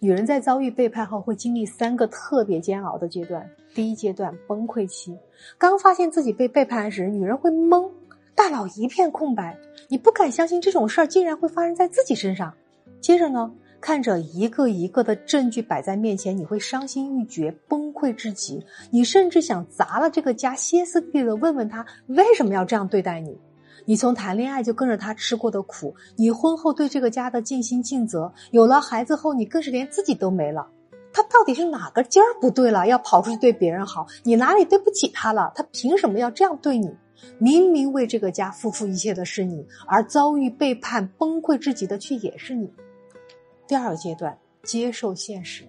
女人在遭遇背叛后，会经历三个特别煎熬的阶段。第一阶段崩溃期，刚发现自己被背叛时，女人会懵，大脑一片空白，你不敢相信这种事儿竟然会发生在自己身上。接着呢，看着一个一个的证据摆在面前，你会伤心欲绝，崩溃至极，你甚至想砸了这个家，歇斯底里的问问他为什么要这样对待你。你从谈恋爱就跟着他吃过的苦，你婚后对这个家的尽心尽责，有了孩子后，你更是连自己都没了。他到底是哪个劲儿不对了？要跑出去对别人好？你哪里对不起他了？他凭什么要这样对你？明明为这个家付出一切的是你，而遭遇背叛崩溃至极的却也是你。第二个阶段，接受现实，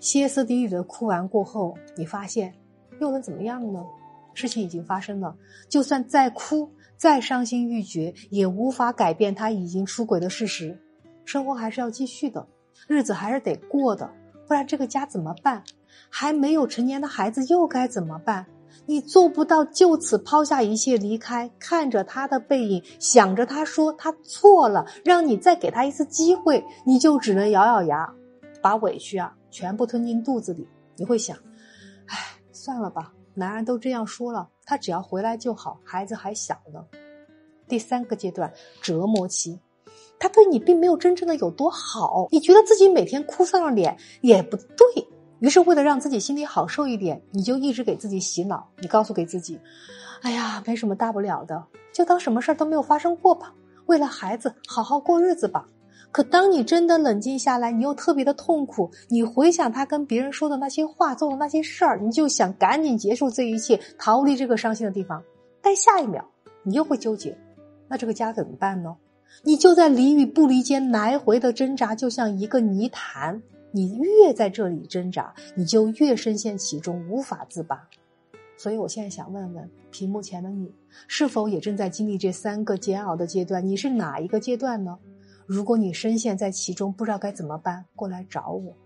歇斯底里的哭完过后，你发现又能怎么样呢？事情已经发生了，就算再哭。再伤心欲绝，也无法改变他已经出轨的事实。生活还是要继续的，日子还是得过的，不然这个家怎么办？还没有成年的孩子又该怎么办？你做不到就此抛下一切离开，看着他的背影，想着他说他错了，让你再给他一次机会，你就只能咬咬牙，把委屈啊全部吞进肚子里。你会想，唉，算了吧。男人都这样说了，他只要回来就好，孩子还小呢。第三个阶段折磨期，他对你并没有真正的有多好，你觉得自己每天哭丧着脸也不对于是，为了让自己心里好受一点，你就一直给自己洗脑，你告诉给自己，哎呀，没什么大不了的，就当什么事儿都没有发生过吧，为了孩子好好过日子吧。可当你真的冷静下来，你又特别的痛苦。你回想他跟别人说的那些话，做的那些事儿，你就想赶紧结束这一切，逃离这个伤心的地方。但下一秒，你又会纠结，那这个家怎么办呢？你就在离与不离间来回的挣扎，就像一个泥潭。你越在这里挣扎，你就越深陷其中，无法自拔。所以我现在想问问屏幕前的你，是否也正在经历这三个煎熬的阶段？你是哪一个阶段呢？如果你深陷在其中，不知道该怎么办，过来找我。